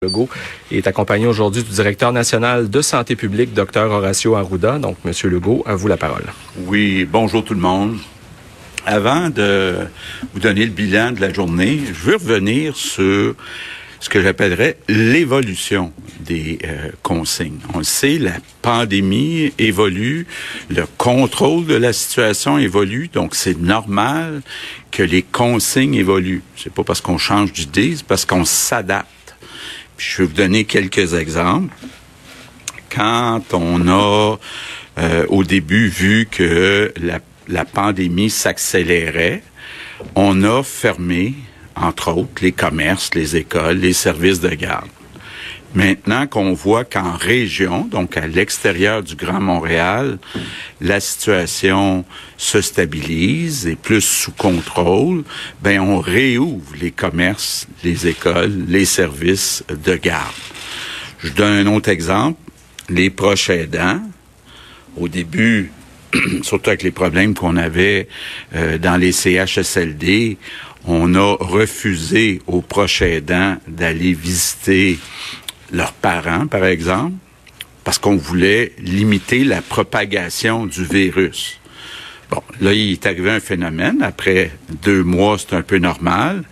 Legault est accompagné aujourd'hui du directeur national de santé publique, Dr Horacio Arruda. Donc, Monsieur Legault, à vous la parole. Oui, bonjour tout le monde. Avant de vous donner le bilan de la journée, je veux revenir sur ce que j'appellerais l'évolution des euh, consignes. On le sait, la pandémie évolue, le contrôle de la situation évolue, donc c'est normal que les consignes évoluent. C'est pas parce qu'on change d'idée, c'est parce qu'on s'adapte. Je vais vous donner quelques exemples. Quand on a euh, au début vu que la la pandémie s'accélérait, on a fermé, entre autres, les commerces, les écoles, les services de garde. Maintenant qu'on voit qu'en région, donc à l'extérieur du Grand Montréal, la situation se stabilise et plus sous contrôle, ben on réouvre les commerces, les écoles, les services de garde. Je donne un autre exemple. Les proches aidants, au début, surtout avec les problèmes qu'on avait euh, dans les CHSLD, on a refusé aux proches aidants d'aller visiter leurs parents, par exemple, parce qu'on voulait limiter la propagation du virus. Bon, là, il est arrivé un phénomène. Après deux mois, c'est un peu normal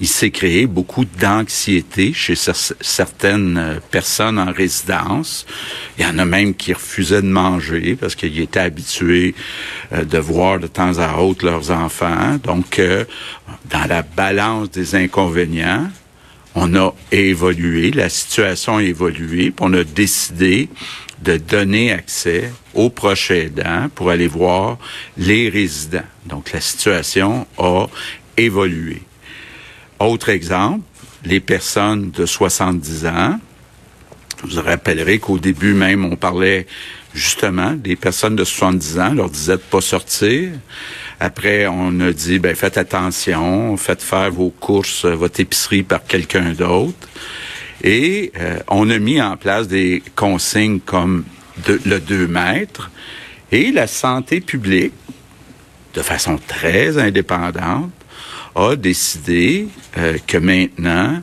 il s'est créé beaucoup d'anxiété chez certaines euh, personnes en résidence. Il y en a même qui refusaient de manger parce qu'ils étaient habitués euh, de voir de temps à autre leurs enfants. Donc, euh, dans la balance des inconvénients, on a évolué, la situation a évolué, puis on a décidé de donner accès aux proches aidants pour aller voir les résidents. Donc, la situation a évolué. Autre exemple, les personnes de 70 ans. Vous rappellerai qu'au début même, on parlait justement des personnes de 70 ans, leur disait de pas sortir. Après, on a dit, ben faites attention, faites faire vos courses, votre épicerie par quelqu'un d'autre. Et euh, on a mis en place des consignes comme le 2 mètres. Et la santé publique, de façon très indépendante, a décidé euh, que maintenant,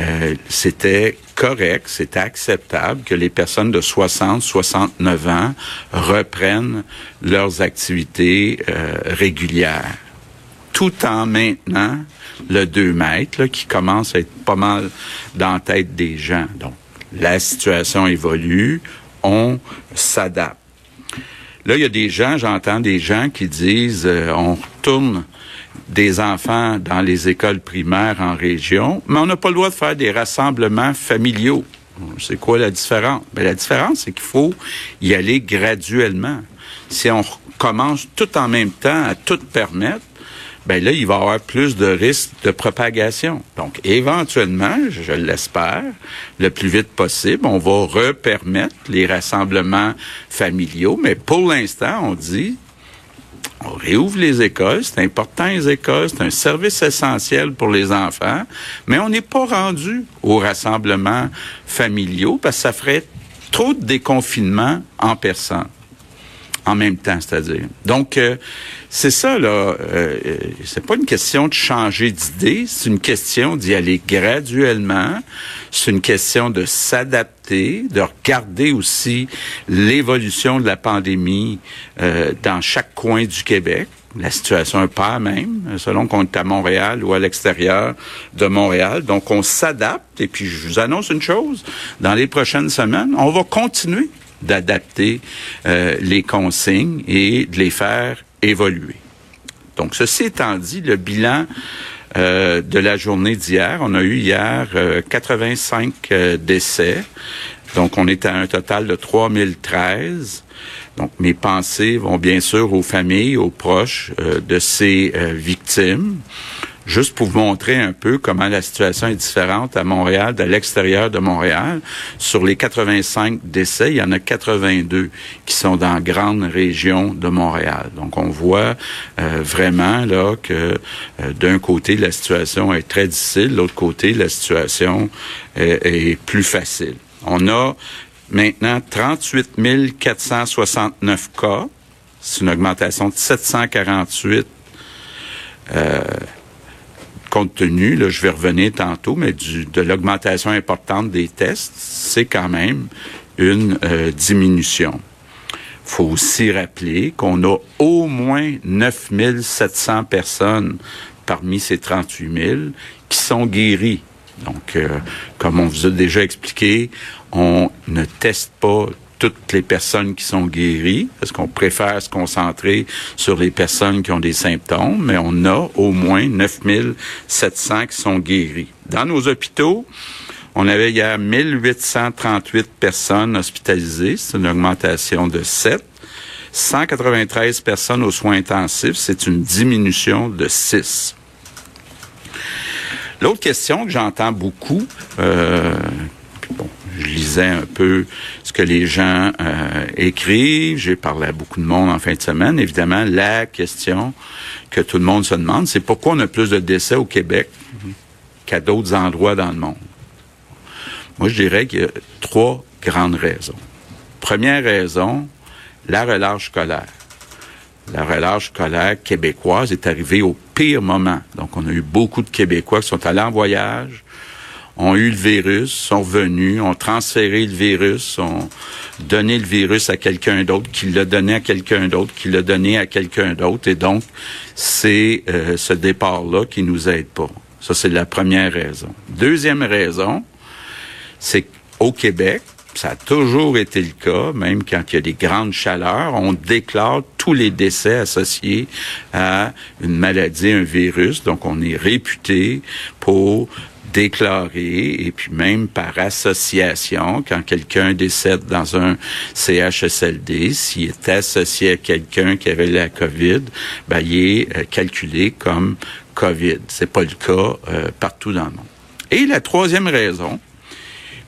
euh, c'était correct, c'était acceptable que les personnes de 60, 69 ans reprennent leurs activités euh, régulières, tout en maintenant le 2 mètres, qui commence à être pas mal dans la tête des gens. Donc, la situation évolue, on s'adapte. Là, il y a des gens, j'entends des gens qui disent, on retourne des enfants dans les écoles primaires en région, mais on n'a pas le droit de faire des rassemblements familiaux. C'est quoi la différence? Ben, la différence, c'est qu'il faut y aller graduellement. Si on commence tout en même temps à tout permettre, ben là, il va y avoir plus de risques de propagation. Donc, éventuellement, je l'espère, le plus vite possible, on va repermettre les rassemblements familiaux, mais pour l'instant, on dit, on réouvre les écoles, c'est important les écoles, c'est un service essentiel pour les enfants, mais on n'est pas rendu aux rassemblements familiaux parce que ça ferait trop de déconfinement en personne en même temps, c'est-à-dire. Donc, euh, c'est ça, là. Euh, c'est pas une question de changer d'idée, c'est une question d'y aller graduellement. C'est une question de s'adapter, de regarder aussi l'évolution de la pandémie euh, dans chaque coin du Québec. La situation n'est pas même, selon qu'on est à Montréal ou à l'extérieur de Montréal. Donc, on s'adapte. Et puis, je vous annonce une chose. Dans les prochaines semaines, on va continuer d'adapter euh, les consignes et de les faire évoluer. Donc, ceci étant dit, le bilan euh, de la journée d'hier, on a eu hier 85 euh, décès. Donc, on est à un total de 3013. Donc, mes pensées vont bien sûr aux familles, aux proches de ces victimes. Juste pour vous montrer un peu comment la situation est différente à Montréal, de l'extérieur de Montréal. Sur les 85 décès, il y en a 82 qui sont dans grande région de Montréal. Donc, on voit euh, vraiment là que euh, d'un côté, la situation est très difficile, l'autre côté, la situation est plus facile. On a maintenant 38 469 cas. C'est une augmentation de 748 euh, compte tenu, là, je vais revenir tantôt, mais du, de l'augmentation importante des tests, c'est quand même une euh, diminution. faut aussi rappeler qu'on a au moins 9700 personnes parmi ces 38 000 qui sont guéries. Donc, euh, comme on vous a déjà expliqué, on ne teste pas toutes les personnes qui sont guéries, parce qu'on préfère se concentrer sur les personnes qui ont des symptômes, mais on a au moins 9700 qui sont guéris. Dans nos hôpitaux, on avait hier 1838 personnes hospitalisées, c'est une augmentation de 7. 193 personnes aux soins intensifs, c'est une diminution de 6. L'autre question que j'entends beaucoup, euh, je lisais un peu ce que les gens euh, écrivent. J'ai parlé à beaucoup de monde en fin de semaine. Évidemment, la question que tout le monde se demande, c'est pourquoi on a plus de décès au Québec qu'à d'autres endroits dans le monde? Moi, je dirais qu'il y a trois grandes raisons. Première raison, la relâche scolaire. La relâche scolaire québécoise est arrivée au pire moment. Donc, on a eu beaucoup de Québécois qui sont allés en voyage, ont eu le virus, sont venus, ont transféré le virus, ont donné le virus à quelqu'un d'autre, qui l'a donné à quelqu'un d'autre, qui l'a donné à quelqu'un d'autre. Et donc, c'est euh, ce départ-là qui nous aide pas. Ça, c'est la première raison. Deuxième raison, c'est qu'au Québec, ça a toujours été le cas, même quand il y a des grandes chaleurs, on déclare tous les décès associés à une maladie, un virus. Donc, on est réputé pour déclaré et puis même par association, quand quelqu'un décède dans un CHSLD, s'il est associé à quelqu'un qui avait la COVID, ben, il est euh, calculé comme COVID. C'est pas le cas euh, partout dans le monde. Et la troisième raison,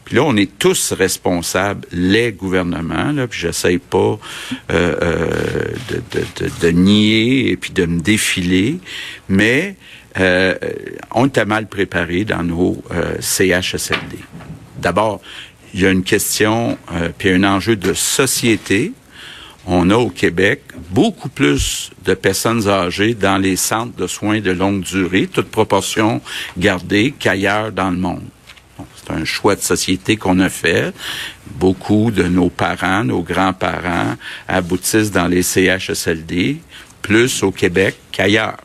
puis là, on est tous responsables, les gouvernements, là, puis j'essaye pas euh, de, de, de, de, nier et puis de me défiler, mais euh, on était mal préparés dans nos euh, CHSLD. D'abord, il y a une question, euh, puis un enjeu de société. On a au Québec beaucoup plus de personnes âgées dans les centres de soins de longue durée, toute proportion gardée, qu'ailleurs dans le monde. C'est un choix de société qu'on a fait. Beaucoup de nos parents, nos grands-parents aboutissent dans les CHSLD, plus au Québec qu'ailleurs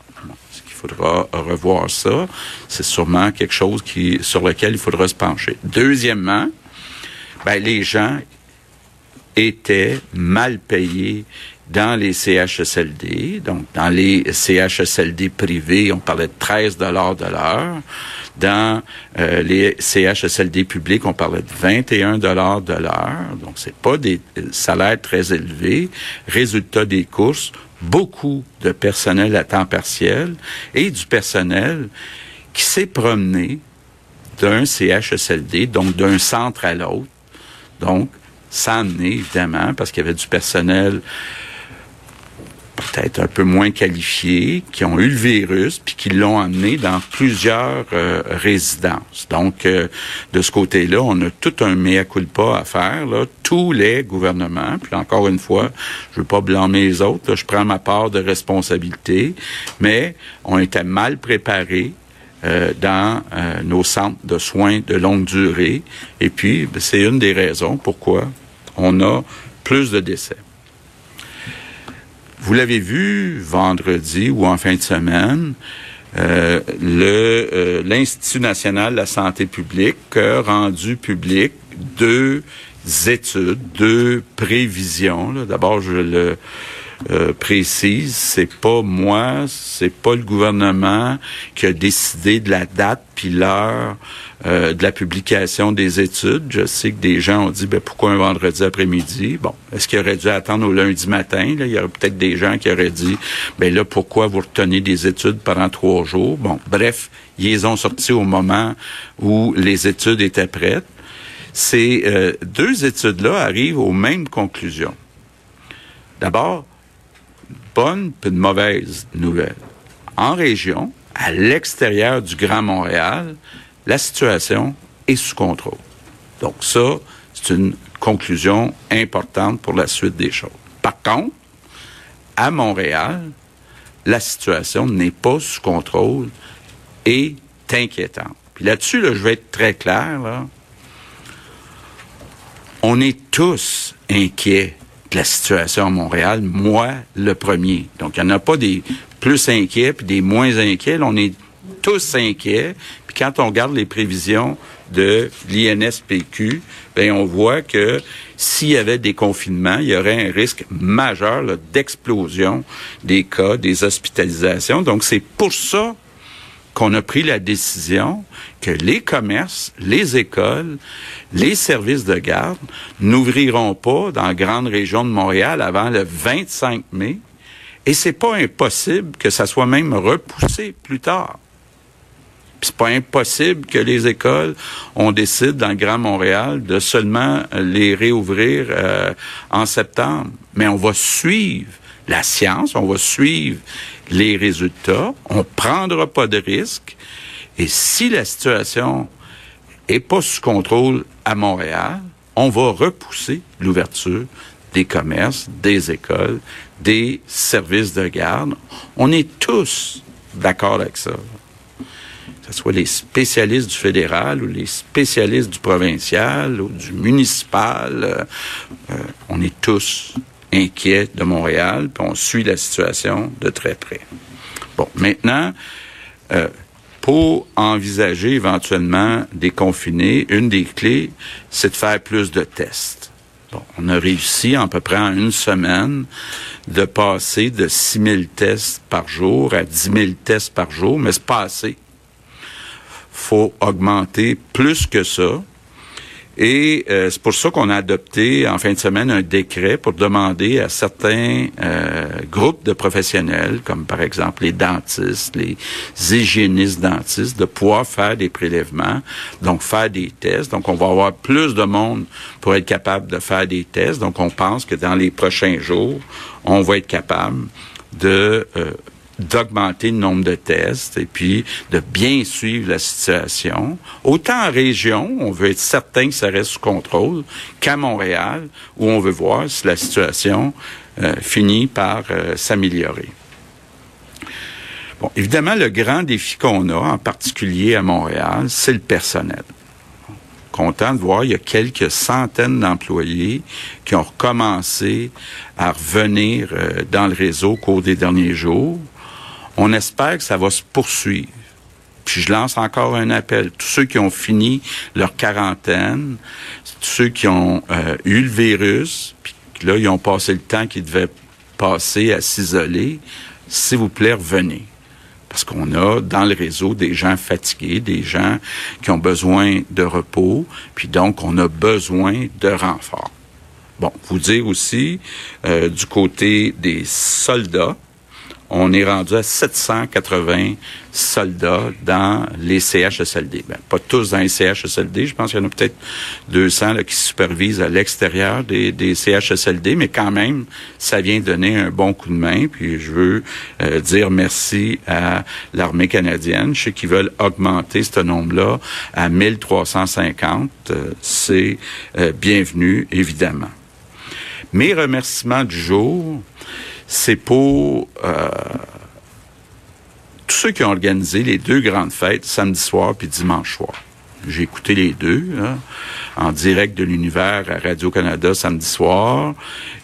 faudra revoir ça. C'est sûrement quelque chose qui, sur lequel il faudra se pencher. Deuxièmement, ben, les gens étaient mal payés dans les CHSLD, donc dans les CHSLD privés, on parlait de 13 dollars de l'heure. Dans euh, les CHSLD publics, on parlait de 21 dollars de l'heure. Donc c'est pas des salaires très élevés. Résultat des courses, beaucoup de personnel à temps partiel et du personnel qui s'est promené d'un CHSLD, donc d'un centre à l'autre, donc sans amener, évidemment, parce qu'il y avait du personnel peut-être un peu moins qualifiés, qui ont eu le virus, puis qui l'ont amené dans plusieurs euh, résidences. Donc, euh, de ce côté-là, on a tout un mea culpa à faire. Là. Tous les gouvernements, puis encore une fois, je veux pas blâmer les autres, je prends ma part de responsabilité, mais on était mal préparés euh, dans nos centres de soins de longue durée. Et puis, ben, c'est une des raisons pourquoi on a plus de décès. Vous l'avez vu vendredi ou en fin de semaine, euh, euh, l'Institut national de la santé publique a rendu public deux études, deux prévisions. D'abord, je le euh, précise. C'est pas moi, c'est pas le gouvernement qui a décidé de la date puis l'heure euh, de la publication des études. Je sais que des gens ont dit ben pourquoi un vendredi après-midi? Bon, est-ce qu'il aurait dû attendre au lundi matin? Là? Il y aurait peut-être des gens qui auraient dit ben là pourquoi vous retenez des études pendant trois jours? Bon, bref, ils ont sortis au moment où les études étaient prêtes. Ces euh, deux études-là arrivent aux mêmes conclusions. D'abord, bonne puis de mauvaise nouvelle. En région, à l'extérieur du Grand Montréal, la situation est sous contrôle. Donc ça, c'est une conclusion importante pour la suite des choses. Par contre, à Montréal, la situation n'est pas sous contrôle et inquiétante. Puis là-dessus, là, je vais être très clair. On est tous inquiets de la situation à Montréal, moi le premier. Donc, il n'y en a pas des plus inquiets puis des moins inquiets. on est tous inquiets. Puis quand on regarde les prévisions de l'INSPQ, ben on voit que s'il y avait des confinements, il y aurait un risque majeur d'explosion des cas, des hospitalisations. Donc c'est pour ça qu'on a pris la décision que les commerces, les écoles, les services de garde n'ouvriront pas dans la grande région de Montréal avant le 25 mai. Et c'est pas impossible que ça soit même repoussé plus tard. c'est pas impossible que les écoles, on décide dans le Grand Montréal de seulement les réouvrir euh, en septembre. Mais on va suivre la science, on va suivre les résultats, on prendra pas de risques. Et si la situation est pas sous contrôle à Montréal, on va repousser l'ouverture des commerces, des écoles, des services de garde. On est tous d'accord avec ça. Que ce soit les spécialistes du fédéral ou les spécialistes du provincial ou du municipal, euh, on est tous inquiets de Montréal, puis on suit la situation de très près. Bon, maintenant, euh, pour envisager éventuellement des confinés, une des clés, c'est de faire plus de tests. On a réussi à peu près en une semaine de passer de 6 000 tests par jour à 10 000 tests par jour, mais c'est pas assez. faut augmenter plus que ça. Et euh, c'est pour ça qu'on a adopté en fin de semaine un décret pour demander à certains euh, groupes de professionnels, comme par exemple les dentistes, les hygiénistes dentistes, de pouvoir faire des prélèvements, donc faire des tests. Donc on va avoir plus de monde pour être capable de faire des tests. Donc on pense que dans les prochains jours, on va être capable de euh, d'augmenter le nombre de tests et puis de bien suivre la situation. Autant en région, on veut être certain que ça reste sous contrôle, qu'à Montréal, où on veut voir si la situation euh, finit par euh, s'améliorer. Bon, évidemment, le grand défi qu'on a, en particulier à Montréal, c'est le personnel content de voir, il y a quelques centaines d'employés qui ont recommencé à revenir euh, dans le réseau au cours des derniers jours. On espère que ça va se poursuivre. Puis je lance encore un appel. Tous ceux qui ont fini leur quarantaine, tous ceux qui ont euh, eu le virus, puis là, ils ont passé le temps qu'ils devaient passer à s'isoler, s'il vous plaît, revenez. Parce qu'on a dans le réseau des gens fatigués, des gens qui ont besoin de repos, puis donc on a besoin de renfort. Bon, vous dire aussi, euh, du côté des soldats, on est rendu à 780 soldats dans les CHSLD. Ben, pas tous dans les CHSLD, je pense qu'il y en a peut-être 200 là, qui supervisent à l'extérieur des, des, CHSLD, mais quand même, ça vient donner un bon coup de main. Puis je veux euh, dire merci à l'armée canadienne. Je sais qu'ils veulent augmenter ce nombre-là à 1350. Euh, c'est euh, bienvenu, évidemment. Mes remerciements du jour, c'est pour euh, tous ceux qui ont organisé les deux grandes fêtes, samedi soir puis dimanche soir. J'ai écouté les deux hein, en direct de l'univers à Radio-Canada samedi soir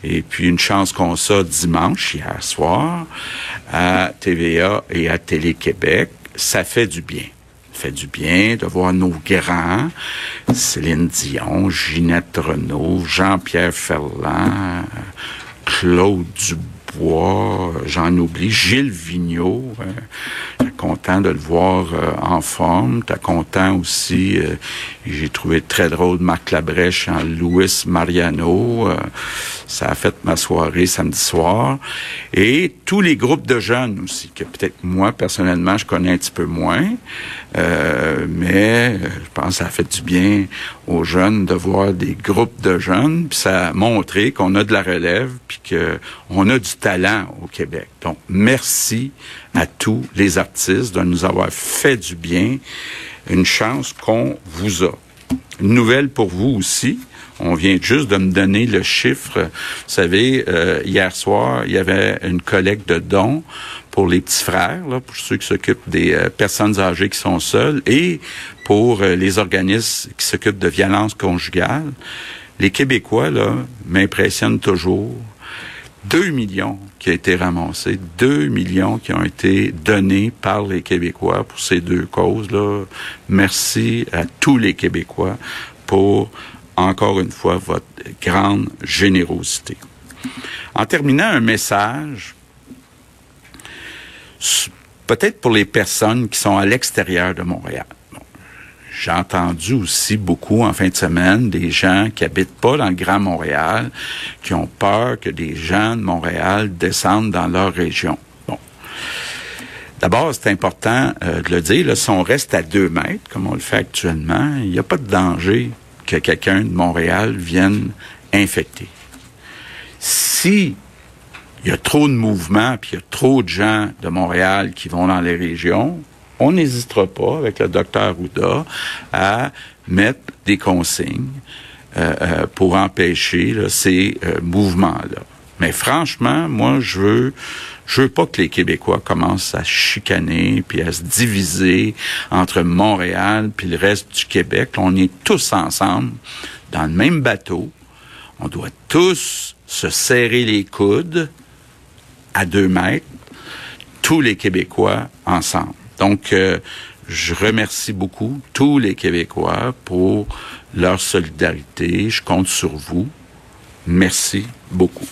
et puis une chance qu'on ça dimanche, hier soir, à TVA et à Télé-Québec. Ça fait du bien. Ça fait du bien de voir nos grands, Céline Dion, Ginette Renault, Jean-Pierre Ferland, Claude Dubois, J'en oublie, Gilles Vigneault, hein, content de le voir en forme, t'es content aussi, j'ai trouvé très drôle Marc Labrèche en Louis Mariano, ça a fait ma soirée samedi soir, et tous les groupes de jeunes aussi, que peut-être moi, personnellement, je connais un petit peu moins, mais je pense que ça a fait du bien aux jeunes de voir des groupes de jeunes, puis ça a montré qu'on a de la relève, puis qu'on a du talent au Québec. Donc, merci à tous les artistes de nous avoir fait du bien. Une chance qu'on vous a. Nouvelle pour vous aussi. On vient juste de me donner le chiffre. Vous savez, euh, hier soir, il y avait une collecte de dons pour les petits frères, là, pour ceux qui s'occupent des euh, personnes âgées qui sont seules, et pour euh, les organismes qui s'occupent de violences conjugales. Les Québécois, m'impressionnent toujours. Deux millions qui ont été ramassés, deux millions qui ont été donnés par les Québécois pour ces deux causes-là. Merci à tous les Québécois pour, encore une fois, votre grande générosité. En terminant, un message, peut-être pour les personnes qui sont à l'extérieur de Montréal. J'ai entendu aussi beaucoup en fin de semaine des gens qui habitent pas dans le Grand Montréal, qui ont peur que des gens de Montréal descendent dans leur région. Bon. D'abord, c'est important euh, de le dire, si on reste à deux mètres, comme on le fait actuellement, il n'y a pas de danger que quelqu'un de Montréal vienne infecter. Si il y a trop de mouvements, puis il y a trop de gens de Montréal qui vont dans les régions, on n'hésitera pas, avec le docteur Ouda, à mettre des consignes euh, euh, pour empêcher ces euh, mouvements-là. Mais franchement, moi, je veux, je veux pas que les Québécois commencent à chicaner puis à se diviser entre Montréal puis le reste du Québec. On est tous ensemble dans le même bateau. On doit tous se serrer les coudes à deux mètres, tous les Québécois ensemble. Donc, euh, je remercie beaucoup tous les Québécois pour leur solidarité. Je compte sur vous. Merci beaucoup.